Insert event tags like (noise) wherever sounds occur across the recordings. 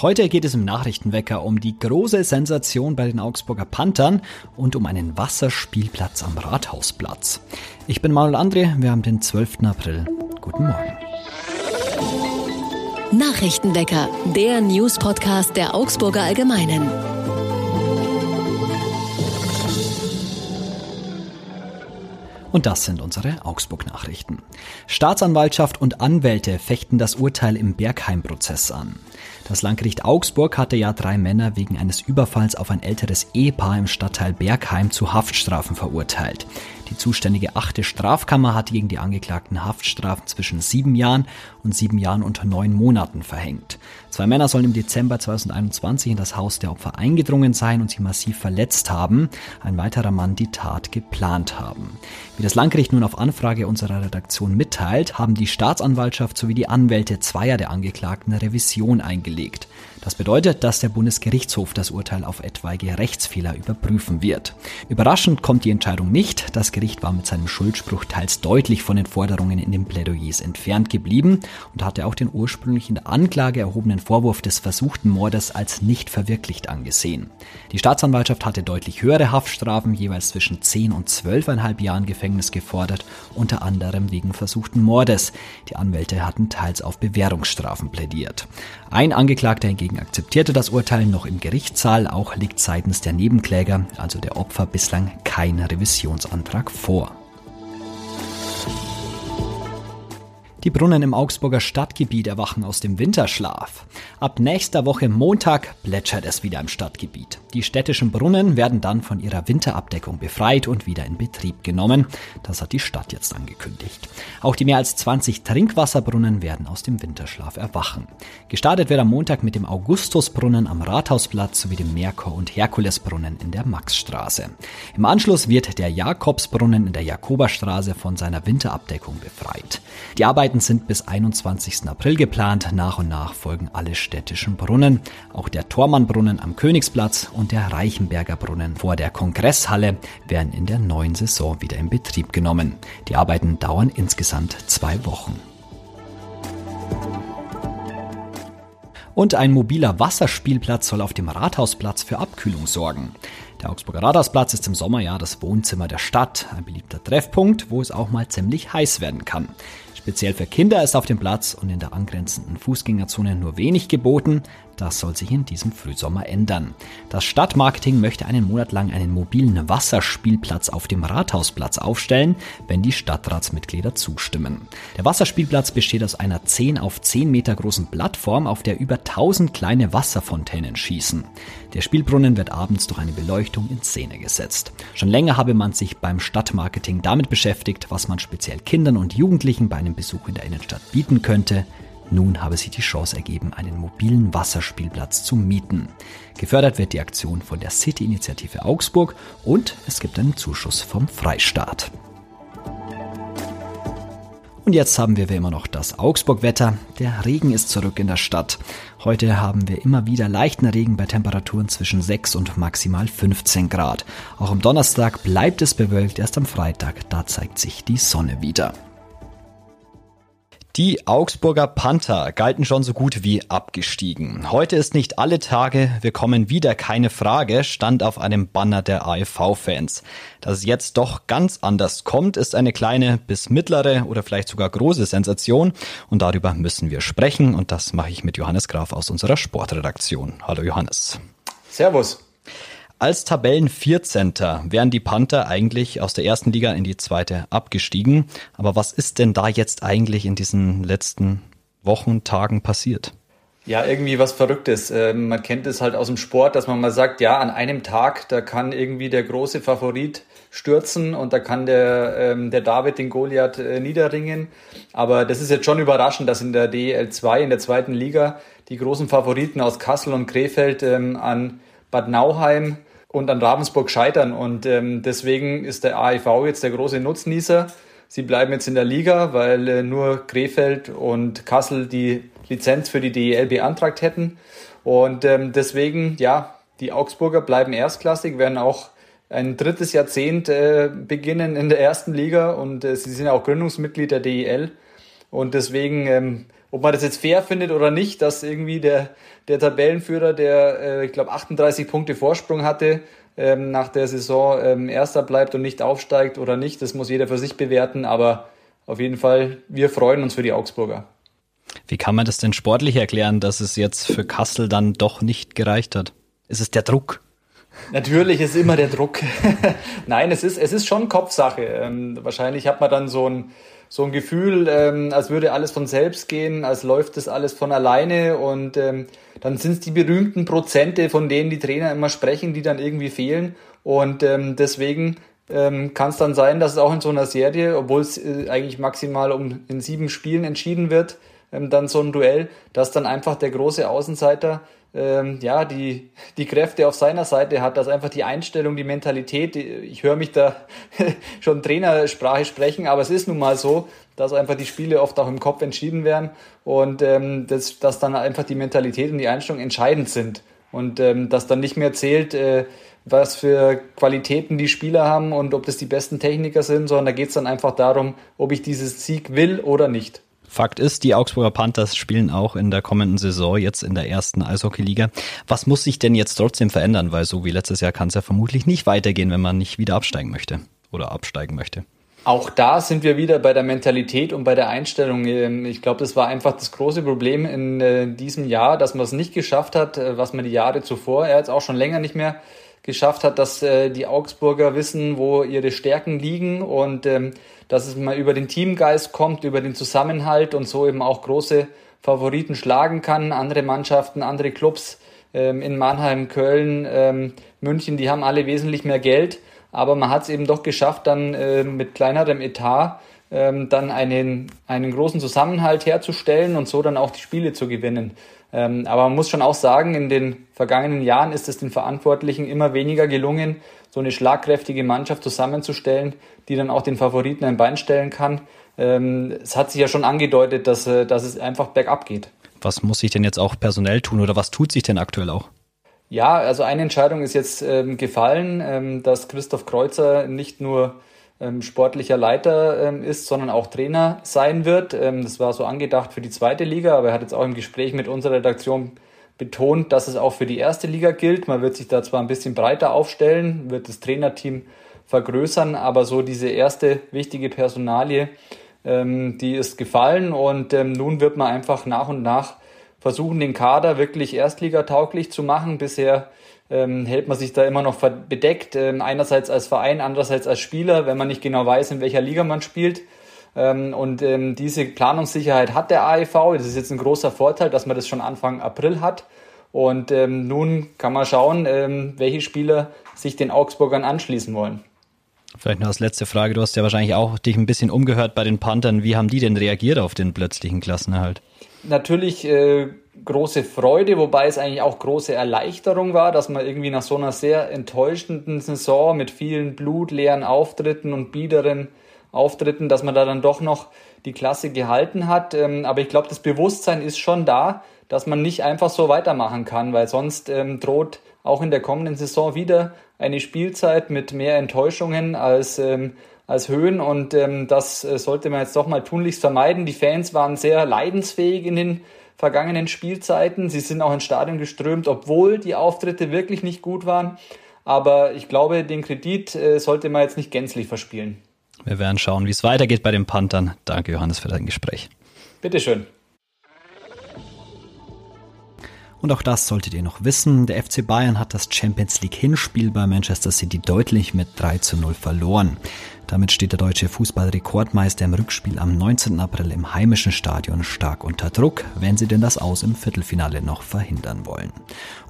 Heute geht es im Nachrichtenwecker um die große Sensation bei den Augsburger Panthern und um einen Wasserspielplatz am Rathausplatz. Ich bin Manuel André, wir haben den 12. April. Guten Morgen. Nachrichtenwecker, der News-Podcast der Augsburger Allgemeinen. Und das sind unsere Augsburg-Nachrichten. Staatsanwaltschaft und Anwälte fechten das Urteil im Bergheim-Prozess an. Das Landgericht Augsburg hatte ja drei Männer wegen eines Überfalls auf ein älteres Ehepaar im Stadtteil Bergheim zu Haftstrafen verurteilt. Die zuständige achte Strafkammer hatte gegen die Angeklagten Haftstrafen zwischen sieben Jahren und sieben Jahren und neun Monaten verhängt. Zwei Männer sollen im Dezember 2021 in das Haus der Opfer eingedrungen sein und sie massiv verletzt haben. Ein weiterer Mann die Tat geplant haben. Wie das Landgericht nun auf Anfrage unserer Redaktion mitteilt, haben die Staatsanwaltschaft sowie die Anwälte zweier der Angeklagten Revision eingelegt gelegt. Das bedeutet, dass der Bundesgerichtshof das Urteil auf etwaige Rechtsfehler überprüfen wird. Überraschend kommt die Entscheidung nicht. Das Gericht war mit seinem Schuldspruch teils deutlich von den Forderungen in den Plädoyers entfernt geblieben und hatte auch den ursprünglich in der Anklage erhobenen Vorwurf des versuchten Mordes als nicht verwirklicht angesehen. Die Staatsanwaltschaft hatte deutlich höhere Haftstrafen, jeweils zwischen 10 und 12,5 Jahren Gefängnis gefordert, unter anderem wegen versuchten Mordes. Die Anwälte hatten teils auf Bewährungsstrafen plädiert. Ein Angeklagter hingegen akzeptierte das Urteil noch im Gerichtssaal, auch liegt seitens der Nebenkläger, also der Opfer, bislang kein Revisionsantrag vor. Die Brunnen im Augsburger Stadtgebiet erwachen aus dem Winterschlaf. Ab nächster Woche Montag plätschert es wieder im Stadtgebiet. Die städtischen Brunnen werden dann von ihrer Winterabdeckung befreit und wieder in Betrieb genommen. Das hat die Stadt jetzt angekündigt. Auch die mehr als 20 Trinkwasserbrunnen werden aus dem Winterschlaf erwachen. Gestartet wird am Montag mit dem Augustusbrunnen am Rathausplatz sowie dem Merkur- und Herkulesbrunnen in der Maxstraße. Im Anschluss wird der Jakobsbrunnen in der Jakoberstraße von seiner Winterabdeckung befreit. Die Arbeit Arbeiten sind bis 21. April geplant. Nach und nach folgen alle städtischen Brunnen. Auch der Tormannbrunnen am Königsplatz und der Reichenberger Brunnen vor der Kongresshalle werden in der neuen Saison wieder in Betrieb genommen. Die Arbeiten dauern insgesamt zwei Wochen. Und ein mobiler Wasserspielplatz soll auf dem Rathausplatz für Abkühlung sorgen. Der Augsburger Rathausplatz ist im Sommer ja das Wohnzimmer der Stadt, ein beliebter Treffpunkt, wo es auch mal ziemlich heiß werden kann. Speziell für Kinder ist auf dem Platz und in der angrenzenden Fußgängerzone nur wenig geboten. Das soll sich in diesem Frühsommer ändern. Das Stadtmarketing möchte einen Monat lang einen mobilen Wasserspielplatz auf dem Rathausplatz aufstellen, wenn die Stadtratsmitglieder zustimmen. Der Wasserspielplatz besteht aus einer 10 auf 10 Meter großen Plattform, auf der über 1000 kleine Wasserfontänen schießen. Der Spielbrunnen wird abends durch eine Beleuchtung in Szene gesetzt. Schon länger habe man sich beim Stadtmarketing damit beschäftigt, was man speziell Kindern und Jugendlichen bei einem Besuch in der Innenstadt bieten könnte. Nun habe sich die Chance ergeben, einen mobilen Wasserspielplatz zu mieten. Gefördert wird die Aktion von der City-Initiative Augsburg und es gibt einen Zuschuss vom Freistaat. Und jetzt haben wir wie immer noch das Augsburg-Wetter. Der Regen ist zurück in der Stadt. Heute haben wir immer wieder leichten Regen bei Temperaturen zwischen 6 und maximal 15 Grad. Auch am Donnerstag bleibt es bewölkt, erst am Freitag, da zeigt sich die Sonne wieder. Die Augsburger Panther galten schon so gut wie abgestiegen. Heute ist nicht alle Tage, wir kommen wieder, keine Frage, stand auf einem Banner der AFV-Fans. Dass es jetzt doch ganz anders kommt, ist eine kleine bis mittlere oder vielleicht sogar große Sensation und darüber müssen wir sprechen und das mache ich mit Johannes Graf aus unserer Sportredaktion. Hallo Johannes. Servus. Als Tabellen 14. wären die Panther eigentlich aus der ersten Liga in die zweite abgestiegen. Aber was ist denn da jetzt eigentlich in diesen letzten Wochen, Tagen passiert? Ja, irgendwie was Verrücktes. Ähm, man kennt es halt aus dem Sport, dass man mal sagt, ja, an einem Tag, da kann irgendwie der große Favorit stürzen und da kann der, ähm, der David den Goliath äh, niederringen. Aber das ist jetzt schon überraschend, dass in der DEL 2, in der zweiten Liga, die großen Favoriten aus Kassel und Krefeld ähm, an Bad Nauheim und an Ravensburg scheitern. Und ähm, deswegen ist der AIV jetzt der große Nutznießer. Sie bleiben jetzt in der Liga, weil äh, nur Krefeld und Kassel die Lizenz für die DEL beantragt hätten. Und ähm, deswegen, ja, die Augsburger bleiben erstklassig, werden auch ein drittes Jahrzehnt äh, beginnen in der ersten Liga und äh, sie sind auch Gründungsmitglied der DEL. Und deswegen ähm, ob man das jetzt fair findet oder nicht, dass irgendwie der, der Tabellenführer, der, äh, ich glaube, 38 Punkte Vorsprung hatte, ähm, nach der Saison ähm, Erster bleibt und nicht aufsteigt oder nicht, das muss jeder für sich bewerten, aber auf jeden Fall, wir freuen uns für die Augsburger. Wie kann man das denn sportlich erklären, dass es jetzt für Kassel dann doch nicht gereicht hat? Ist es der Druck? Natürlich ist immer der Druck. (laughs) Nein, es ist, es ist schon Kopfsache. Ähm, wahrscheinlich hat man dann so ein, so ein Gefühl, ähm, als würde alles von selbst gehen, als läuft das alles von alleine und ähm, dann sind es die berühmten Prozente, von denen die Trainer immer sprechen, die dann irgendwie fehlen. Und ähm, deswegen ähm, kann es dann sein, dass es auch in so einer Serie, obwohl es äh, eigentlich maximal um in sieben Spielen entschieden wird, ähm, dann so ein Duell, dass dann einfach der große Außenseiter ähm, ja, die, die Kräfte auf seiner Seite hat, dass einfach die Einstellung, die Mentalität, ich höre mich da (laughs) schon Trainersprache sprechen, aber es ist nun mal so, dass einfach die Spiele oft auch im Kopf entschieden werden und ähm, dass, dass dann einfach die Mentalität und die Einstellung entscheidend sind und ähm, dass dann nicht mehr zählt, äh, was für Qualitäten die Spieler haben und ob das die besten Techniker sind, sondern da geht es dann einfach darum, ob ich dieses Sieg will oder nicht. Fakt ist, die Augsburger Panthers spielen auch in der kommenden Saison jetzt in der ersten Eishockeyliga. Was muss sich denn jetzt trotzdem verändern? Weil so wie letztes Jahr kann es ja vermutlich nicht weitergehen, wenn man nicht wieder absteigen möchte oder absteigen möchte. Auch da sind wir wieder bei der Mentalität und bei der Einstellung. Ähm, ich glaube, das war einfach das große Problem in äh, diesem Jahr, dass man es nicht geschafft hat, äh, was man die Jahre zuvor, er jetzt auch schon länger nicht mehr geschafft hat, dass äh, die Augsburger wissen, wo ihre Stärken liegen und ähm, dass es mal über den Teamgeist kommt, über den Zusammenhalt und so eben auch große Favoriten schlagen kann. Andere Mannschaften, andere Clubs ähm, in Mannheim, Köln, ähm, München, die haben alle wesentlich mehr Geld, aber man hat es eben doch geschafft, dann äh, mit kleinerem Etat ähm, dann einen, einen großen Zusammenhalt herzustellen und so dann auch die Spiele zu gewinnen. Ähm, aber man muss schon auch sagen, in den vergangenen Jahren ist es den Verantwortlichen immer weniger gelungen, so eine schlagkräftige Mannschaft zusammenzustellen, die dann auch den Favoriten ein Bein stellen kann. Ähm, es hat sich ja schon angedeutet, dass, äh, dass es einfach bergab geht. Was muss sich denn jetzt auch personell tun oder was tut sich denn aktuell auch? Ja, also eine Entscheidung ist jetzt ähm, gefallen, ähm, dass Christoph Kreuzer nicht nur ähm, sportlicher Leiter ähm, ist, sondern auch Trainer sein wird. Ähm, das war so angedacht für die zweite Liga, aber er hat jetzt auch im Gespräch mit unserer Redaktion betont, dass es auch für die erste Liga gilt. Man wird sich da zwar ein bisschen breiter aufstellen, wird das Trainerteam vergrößern, aber so diese erste wichtige Personalie, ähm, die ist gefallen und ähm, nun wird man einfach nach und nach versuchen, den Kader wirklich erstligatauglich zu machen. Bisher ähm, hält man sich da immer noch bedeckt, ähm, einerseits als Verein, andererseits als Spieler, wenn man nicht genau weiß, in welcher Liga man spielt. Ähm, und ähm, diese Planungssicherheit hat der AEV. Das ist jetzt ein großer Vorteil, dass man das schon Anfang April hat. Und ähm, nun kann man schauen, ähm, welche Spieler sich den Augsburgern anschließen wollen. Vielleicht noch als letzte Frage. Du hast ja wahrscheinlich auch dich ein bisschen umgehört bei den Panthern. Wie haben die denn reagiert auf den plötzlichen Klassenerhalt? Natürlich äh, große Freude, wobei es eigentlich auch große Erleichterung war, dass man irgendwie nach so einer sehr enttäuschenden Saison mit vielen blutleeren Auftritten und biederen Auftritten, dass man da dann doch noch die Klasse gehalten hat. Ähm, aber ich glaube, das Bewusstsein ist schon da, dass man nicht einfach so weitermachen kann, weil sonst ähm, droht auch in der kommenden Saison wieder eine Spielzeit mit mehr Enttäuschungen als, ähm, als Höhen und ähm, das äh, sollte man jetzt doch mal tunlichst vermeiden. Die Fans waren sehr leidensfähig in den vergangenen Spielzeiten. Sie sind auch ins Stadion geströmt, obwohl die Auftritte wirklich nicht gut waren. Aber ich glaube, den Kredit äh, sollte man jetzt nicht gänzlich verspielen. Wir werden schauen, wie es weitergeht bei den Panthern. Danke, Johannes, für dein Gespräch. Bitteschön. Und auch das solltet ihr noch wissen. Der FC Bayern hat das Champions League Hinspiel bei Manchester City deutlich mit 3 zu 0 verloren. Damit steht der deutsche Fußballrekordmeister im Rückspiel am 19. April im heimischen Stadion stark unter Druck, wenn sie denn das Aus im Viertelfinale noch verhindern wollen.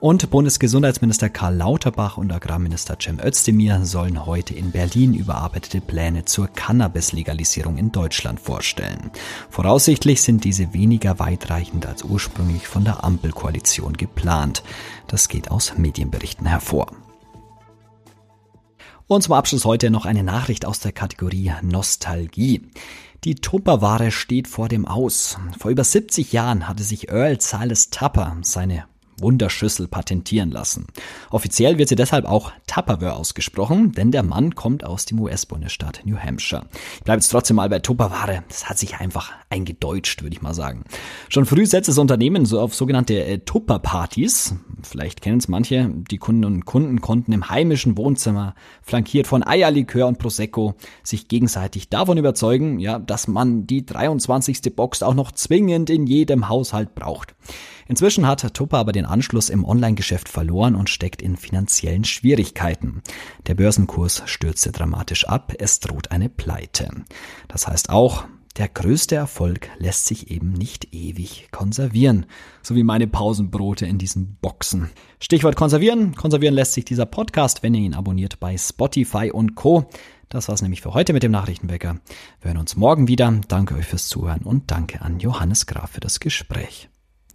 Und Bundesgesundheitsminister Karl Lauterbach und Agrarminister Cem Özdemir sollen heute in Berlin überarbeitete Pläne zur Cannabis-Legalisierung in Deutschland vorstellen. Voraussichtlich sind diese weniger weitreichend als ursprünglich von der Ampelkoalition geplant. Das geht aus Medienberichten hervor. Und zum Abschluss heute noch eine Nachricht aus der Kategorie Nostalgie. Die Tupperware steht vor dem Aus. Vor über 70 Jahren hatte sich Earl Silas Tupper seine Wunderschüssel patentieren lassen. Offiziell wird sie deshalb auch Tupperware ausgesprochen, denn der Mann kommt aus dem US-Bundesstaat New Hampshire. Ich bleibe jetzt trotzdem mal bei Tupperware. Das hat sich einfach eingedeutscht, würde ich mal sagen. Schon früh setzt das Unternehmen so auf sogenannte äh, Tupper-Partys. Vielleicht kennen es manche. Die Kunden und Kunden konnten im heimischen Wohnzimmer, flankiert von Eierlikör und Prosecco, sich gegenseitig davon überzeugen, ja, dass man die 23. Box auch noch zwingend in jedem Haushalt braucht. Inzwischen hat Tupper aber den Anschluss im Online-Geschäft verloren und steckt in finanziellen Schwierigkeiten. Der Börsenkurs stürzte dramatisch ab, es droht eine Pleite. Das heißt auch, der größte Erfolg lässt sich eben nicht ewig konservieren. So wie meine Pausenbrote in diesen Boxen. Stichwort konservieren. Konservieren lässt sich dieser Podcast, wenn ihr ihn abonniert bei Spotify und Co. Das war's nämlich für heute mit dem Nachrichtenwecker. Wir hören uns morgen wieder. Danke euch fürs Zuhören und danke an Johannes Graf für das Gespräch.